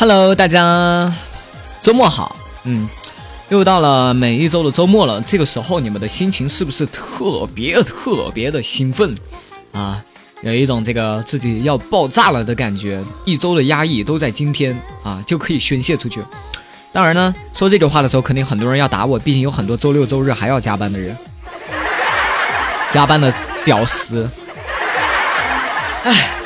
Hello，大家周末好。嗯，又到了每一周的周末了。这个时候，你们的心情是不是特别特别的兴奋啊？有一种这个自己要爆炸了的感觉。一周的压抑都在今天啊，就可以宣泄出去。当然呢，说这句话的时候，肯定很多人要打我，毕竟有很多周六周日还要加班的人，加班的屌丝。唉。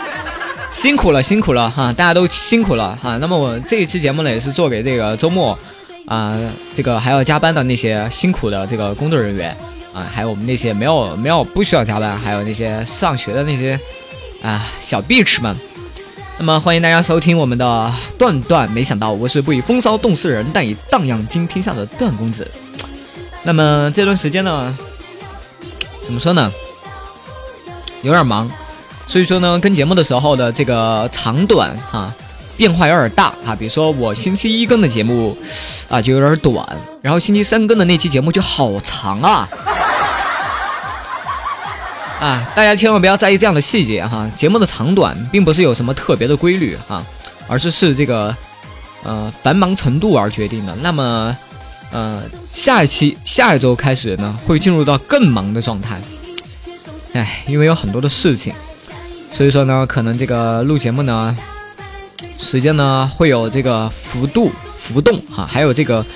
辛苦了，辛苦了哈！大家都辛苦了哈。那么我这一期节目呢，也是做给这个周末啊，这个还要加班的那些辛苦的这个工作人员啊，还有我们那些没有没有不需要加班，还有那些上学的那些啊小 bitch 们。那么欢迎大家收听我们的段段，没想到我是不以风骚动世人，但以荡漾惊天下的段公子。那么这段时间呢，怎么说呢？有点忙。所以说呢，跟节目的时候的这个长短哈变化有点大哈。比如说我星期一更的节目啊就有点短，然后星期三更的那期节目就好长啊。啊，大家千万不要在意这样的细节哈。节目的长短并不是有什么特别的规律哈，而是是这个呃繁忙程度而决定的。那么呃下一期下一周开始呢，会进入到更忙的状态。哎，因为有很多的事情。所以说呢，可能这个录节目呢，时间呢会有这个幅度浮动哈，还有这个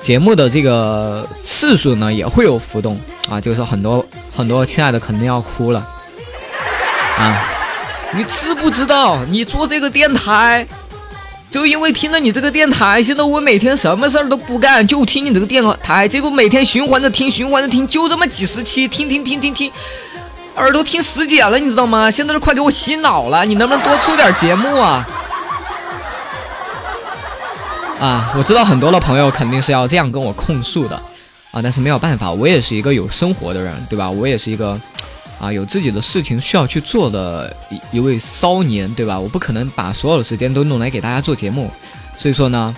节目的这个次数呢也会有浮动啊，就是很多很多亲爱的肯定要哭了啊！你知不知道，你做这个电台，就因为听了你这个电台，现在我每天什么事儿都不干，就听你这个电台，结果每天循环着听，循环着听，就这么几十期，听听听听听。耳朵听死茧了，你知道吗？现在都快给我洗脑了，你能不能多出点节目啊？啊，我知道很多的朋友肯定是要这样跟我控诉的，啊，但是没有办法，我也是一个有生活的人，对吧？我也是一个啊有自己的事情需要去做的一一位骚年，对吧？我不可能把所有的时间都弄来给大家做节目，所以说呢，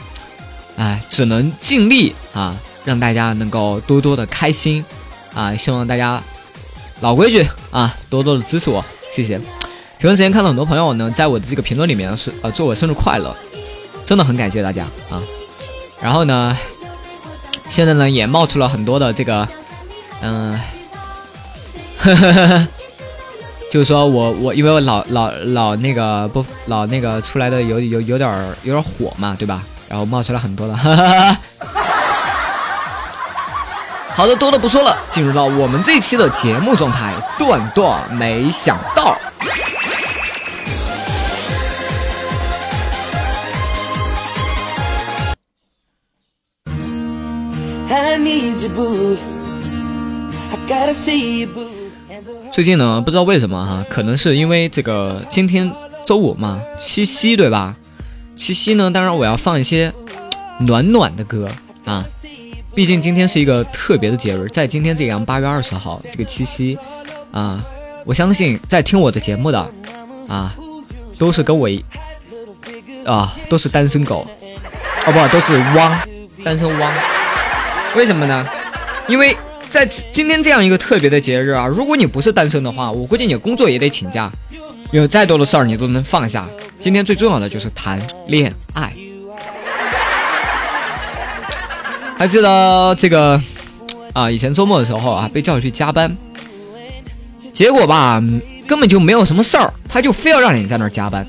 哎，只能尽力啊，让大家能够多多的开心啊，希望大家。老规矩啊，多多的支持我，谢谢。前段时间看到很多朋友呢，在我的这个评论里面是呃，祝我生日快乐，真的很感谢大家啊。然后呢，现在呢也冒出了很多的这个，嗯，就是说我我因为我老老老那个不老那个出来的有有有点有点火嘛，对吧？然后冒出来很多的。好的，多的不说了，进入到我们这期的节目状态。段段没想到，最近呢，不知道为什么哈，可能是因为这个今天周五嘛，七夕对吧？七夕呢，当然我要放一些暖暖的歌啊。毕竟今天是一个特别的节日，在今天这样八月二十号这个七夕，啊，我相信在听我的节目的，啊，都是跟我一，啊，都是单身狗，哦不，都是汪，单身汪。为什么呢？因为在今天这样一个特别的节日啊，如果你不是单身的话，我估计你工作也得请假，有再多的事儿你都能放下。今天最重要的就是谈恋爱。还记得这个啊？以前周末的时候啊，被叫去加班，结果吧，根本就没有什么事儿，他就非要让你在那儿加班，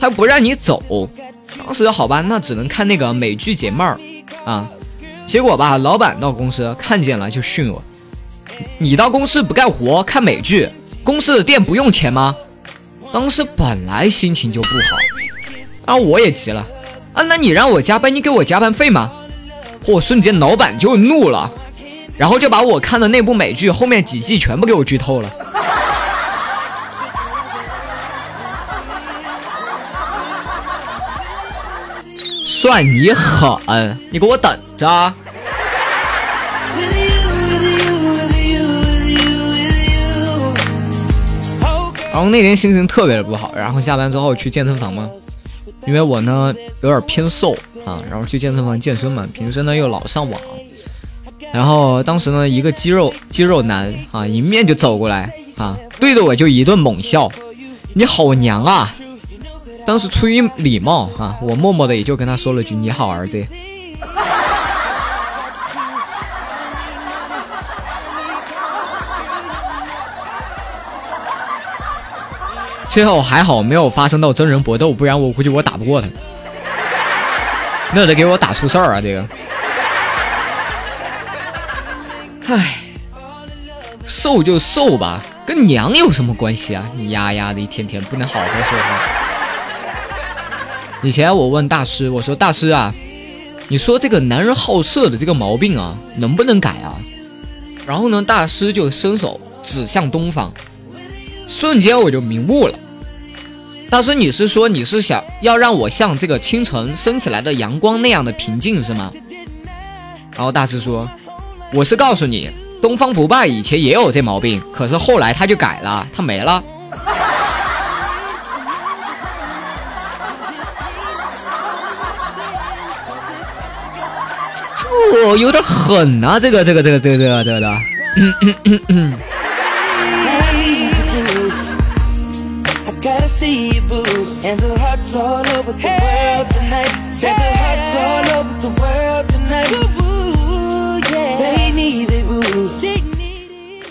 他不让你走。当时好吧，那只能看那个美剧解闷儿啊。结果吧，老板到公司看见了就训我：“你到公司不干活看美剧，公司的店不用钱吗？”当时本来心情就不好，啊，我也急了啊，那你让我加班，你给我加班费吗？嚯！瞬间老板就怒了，然后就把我看的那部美剧后面几季全部给我剧透了。算你狠，你给我等着。然后那天心情特别的不好，然后下班之后去健身房嘛，因为我呢有点偏瘦。啊，然后去健身房健身嘛，平时呢又老上网，然后当时呢一个肌肉肌肉男啊迎面就走过来啊，对着我就一顿猛笑，你好娘啊！当时出于礼貌啊，我默默的也就跟他说了句“你好，儿子”。最后还好没有发生到真人搏斗，不然我估计我打不过他，那得给我打出事儿啊！这个，唉，瘦就瘦吧，跟娘有什么关系啊？你丫丫的一天天不能好好说话。以前我问大师，我说大师啊，你说这个男人好色的这个毛病啊，能不能改啊？然后呢，大师就伸手指向东方。瞬间我就明悟了，大师，你是说你是想要让我像这个清晨升起来的阳光那样的平静是吗？然后大师说，我是告诉你，东方不败以前也有这毛病，可是后来他就改了，他没了。这有点狠啊，这个这个这个这个这个这个的。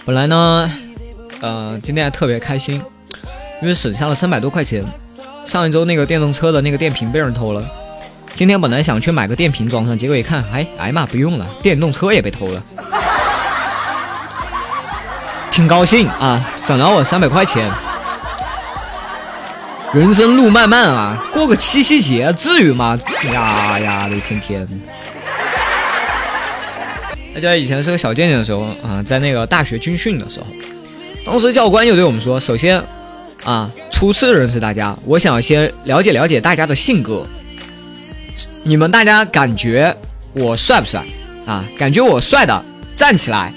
本来呢，呃，今天还特别开心，因为省下了三百多块钱。上一周那个电动车的那个电瓶被人偷了，今天本来想去买个电瓶装上，结果一看，哎哎妈，不用了，电动车也被偷了，挺高兴啊，省了我三百块钱。人生路漫漫啊，过个七夕节至于吗？呀呀的一天天。大家以前是个小贱贱的时候啊，在那个大学军训的时候，当时教官就对我们说：首先啊，初次认识大家，我想先了解了解大家的性格。你们大家感觉我帅不帅啊？感觉我帅的站起来，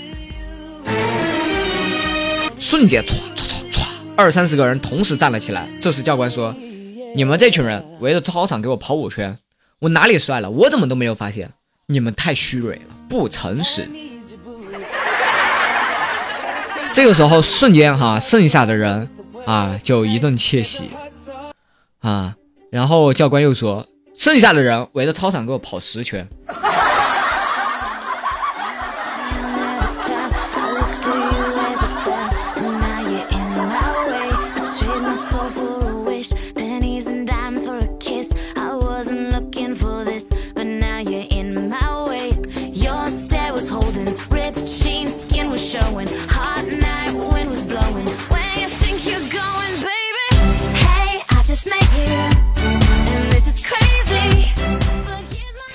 瞬间唰。二三十个人同时站了起来。这时教官说：“你们这群人围着操场给我跑五圈，我哪里帅了？我怎么都没有发现？你们太虚伪了，不诚实。”这个时候瞬间哈，剩下的人啊就一顿窃喜啊。然后教官又说：“剩下的人围着操场给我跑十圈。”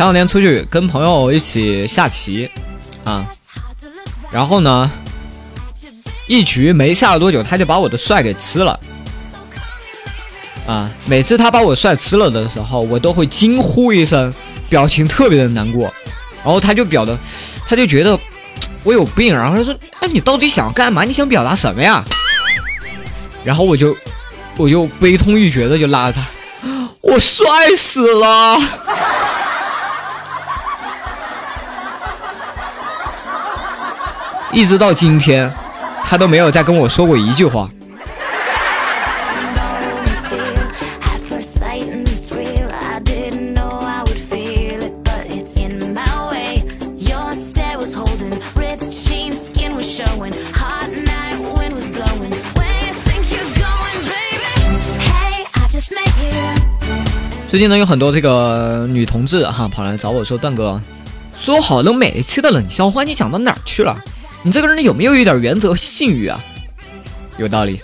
两天出去跟朋友一起下棋，啊，然后呢，一局没下了多久，他就把我的帅给吃了，啊，每次他把我帅吃了的时候，我都会惊呼一声，表情特别的难过，然后他就表的，他就觉得我有病，然后他说，哎，你到底想干嘛？你想表达什么呀？然后我就，我就悲痛欲绝的就拉着他，我帅死了。一直到今天，他都没有再跟我说过一句话。最近呢，有很多这个女同志哈跑来找我说：“段哥，说好了每一期的冷笑话，你讲到哪儿去了？”你这个人有没有一点原则信誉啊？有道理。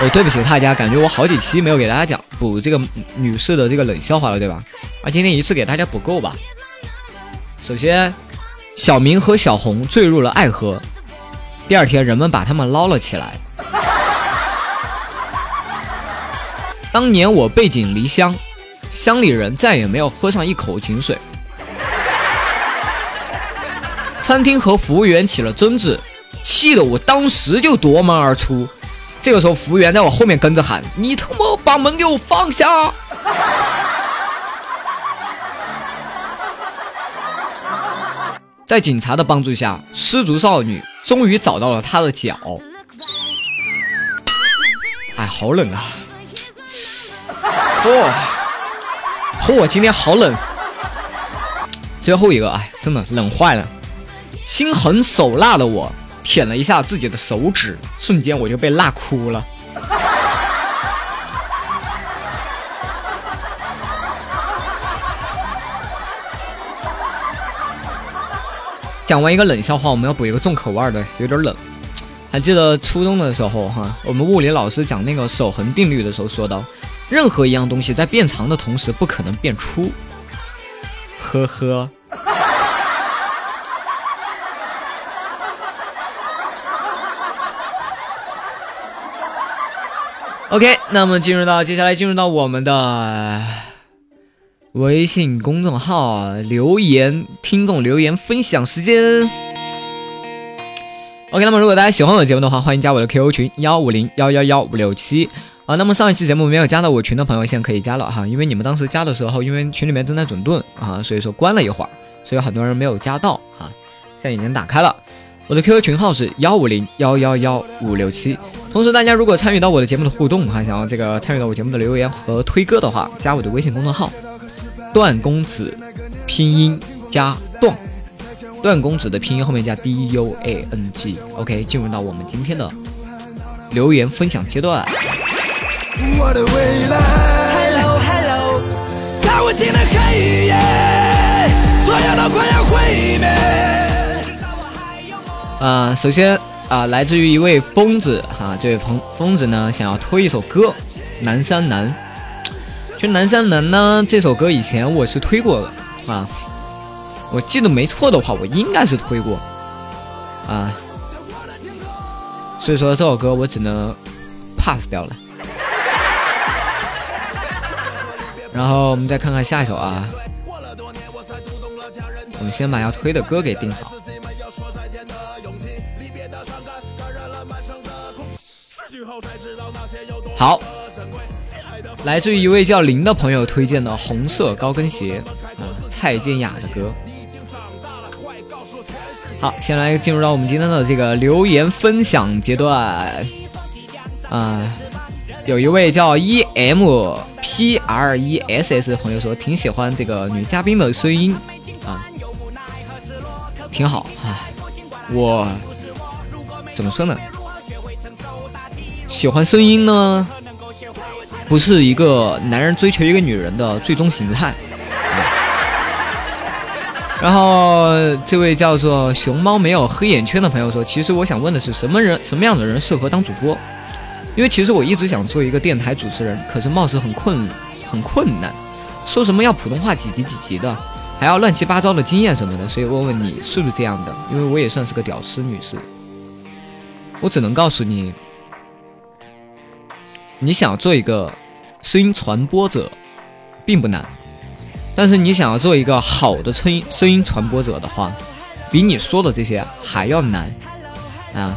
哦，对不起大家，感觉我好几期没有给大家讲补这个女士的这个冷笑话了，对吧？啊，今天一次给大家补够吧。首先，小明和小红坠入了爱河，第二天人们把他们捞了起来。当年我背井离乡，乡里人再也没有喝上一口井水。餐厅和服务员起了争执，气得我当时就夺门而出。这个时候，服务员在我后面跟着喊：“你他妈把门给我放下！” 在警察的帮助下，失足少女终于找到了她的脚。哎，好冷啊！嚯，嚯，今天好冷。最后一个，哎，真的冷坏了。心狠手辣的我舔了一下自己的手指，瞬间我就被辣哭了。讲完一个冷笑话，我们要补一个重口味的，有点冷。还记得初中的时候，哈，我们物理老师讲那个守恒定律的时候，说到，任何一样东西在变长的同时，不可能变粗。呵呵。OK，那么进入到接下来进入到我们的微信公众号留言听众留言分享时间。OK，那么如果大家喜欢我的节目的话，欢迎加我的 QQ 群幺五零幺幺幺五六七啊。那么上一期节目没有加到我群的朋友，现在可以加了哈，因为你们当时加的时候，因为群里面正在整顿啊，所以说关了一会儿，所以很多人没有加到哈。现在已经打开了，我的 QQ 群号是幺五零幺幺幺五六七。同时，大家如果参与到我的节目的互动，哈，想要这个参与到我节目的留言和推歌的话，加我的微信公众号“段公子”，拼音加段，段公子的拼音后面加 D U A N G。OK，进入到我们今天的留言分享阶段。我的未来，Hello Hello，在无尽的黑夜，所有都快要毁灭。啊，首先。啊，来自于一位疯子哈，这位疯疯子呢，想要推一首歌《南山南》。其实《南山南》呢，这首歌以前我是推过的啊，我记得没错的话，我应该是推过啊，所以说这首歌我只能 pass 掉了。然后我们再看看下一首啊，我们先把要推的歌给定好。好，来自于一位叫林的朋友推荐的《红色高跟鞋》啊，蔡健雅的歌。好，先来进入到我们今天的这个留言分享阶段啊，有一位叫 E M P R E S S 的朋友说挺喜欢这个女嘉宾的声音啊，挺好啊，我怎么说呢？喜欢声音呢，不是一个男人追求一个女人的最终形态。然后这位叫做熊猫没有黑眼圈的朋友说：“其实我想问的是，什么人什么样的人适合当主播？因为其实我一直想做一个电台主持人，可是貌似很困很困难，说什么要普通话几级几级的，还要乱七八糟的经验什么的。所以问问你是不是这样的？因为我也算是个屌丝女士，我只能告诉你。”你想做一个声音传播者，并不难，但是你想要做一个好的声音声音传播者的话，比你说的这些还要难啊。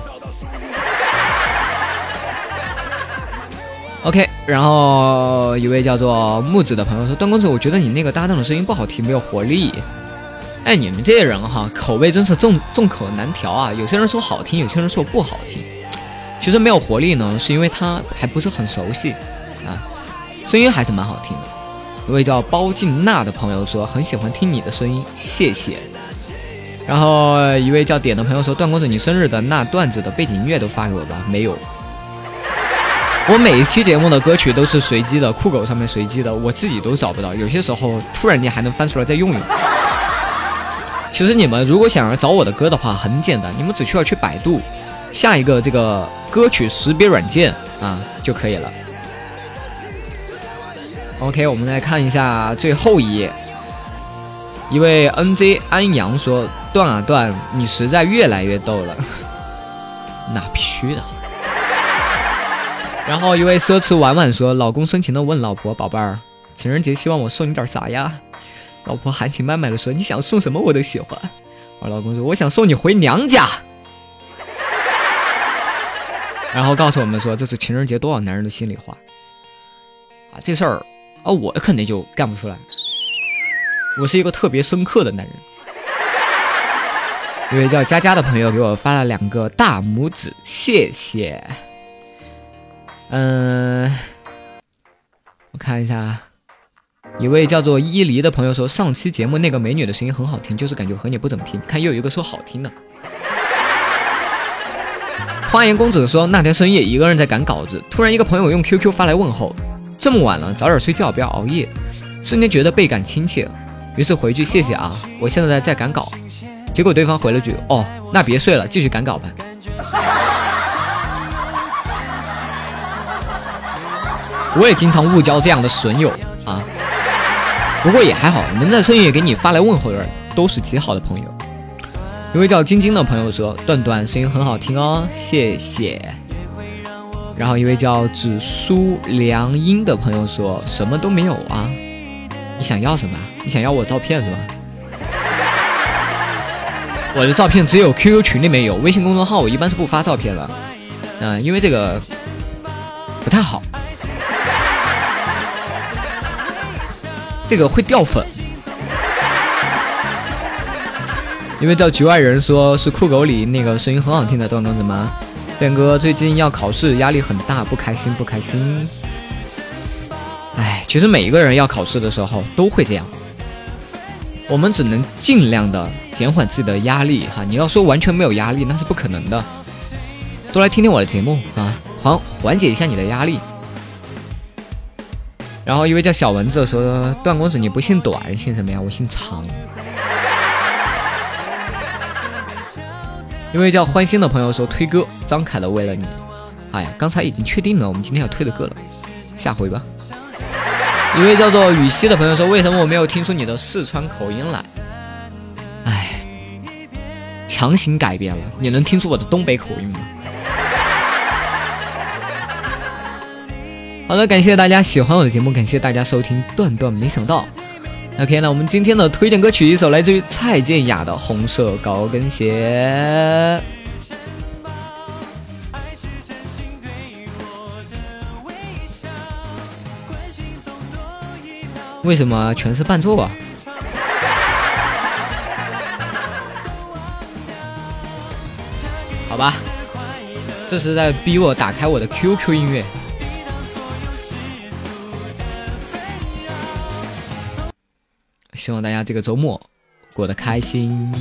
OK，然后一位叫做木子的朋友说：“段公子，我觉得你那个搭档的声音不好听，没有活力。”哎，你们这些人哈，口味真是众众口难调啊！有些人说好听，有些人说不好听。其实没有活力呢，是因为他还不是很熟悉啊，声音还是蛮好听的。一位叫包静娜的朋友说很喜欢听你的声音，谢谢。然后一位叫点的朋友说段公子，你生日的那段子的背景音乐都发给我吧。没有，我每一期节目的歌曲都是随机的，酷狗上面随机的，我自己都找不到，有些时候突然间还能翻出来再用用。其实你们如果想要找我的歌的话，很简单，你们只需要去百度。下一个这个歌曲识别软件啊就可以了。OK，我们来看一下最后一页。一位 NJ 安阳说：“段啊段，你实在越来越逗了。”那必须的。然后一位奢侈婉婉说：“老公深情的问老婆，宝贝儿，情人节希望我送你点啥呀？”老婆含情脉脉的说：“你想送什么我都喜欢。”我老公说：“我想送你回娘家。”然后告诉我们说，这是情人节多少男人的心里话啊！这事儿啊，我肯定就干不出来。我是一个特别深刻的男人。一位叫佳佳的朋友给我发了两个大拇指，谢谢。嗯，我看一下，一位叫做伊犁的朋友说，上期节目那个美女的声音很好听，就是感觉和你不怎么听。看又有一个说好听的。花颜公子说，那天深夜一个人在赶稿子，突然一个朋友用 QQ 发来问候，这么晚了，早点睡觉，不要熬夜。瞬间觉得倍感亲切，于是回句谢谢啊，我现在在赶稿。结果对方回了句，哦，那别睡了，继续赶稿吧。我也经常误交这样的损友啊，不过也还好，能在深夜给你发来问候的人都是极好的朋友。一位叫晶晶的朋友说：“段段声音很好听哦，谢谢。”然后一位叫紫苏良音的朋友说：“什么都没有啊，你想要什么？你想要我照片是吧？我的照片只有 QQ 群里面有，微信公众号我一般是不发照片的，嗯，因为这个不太好。”这个会掉粉，因为叫局外人说是酷狗里那个声音很好听的段公子吗？变哥最近要考试，压力很大，不开心不开心。哎，其实每一个人要考试的时候都会这样，我们只能尽量的减缓自己的压力哈。你要说完全没有压力，那是不可能的。多来听听我的节目啊，缓缓解一下你的压力。然后一位叫小蚊子说：“段公子，你不姓短，姓什么呀？我姓长。”一位叫欢心的朋友说：“推歌，张凯的为了你。”哎呀，刚才已经确定了，我们今天要推的歌了，下回吧。一位叫做雨熙的朋友说：“为什么我没有听出你的四川口音来？”哎，强行改变了，你能听出我的东北口音吗？好的，感谢大家喜欢我的节目，感谢大家收听。段段没想到，OK，那我们今天的推荐歌曲一首来自于蔡健雅的《红色高跟鞋》。为什么全是伴奏啊？好吧，这是在逼我打开我的 QQ 音乐。希望大家这个周末过得开心。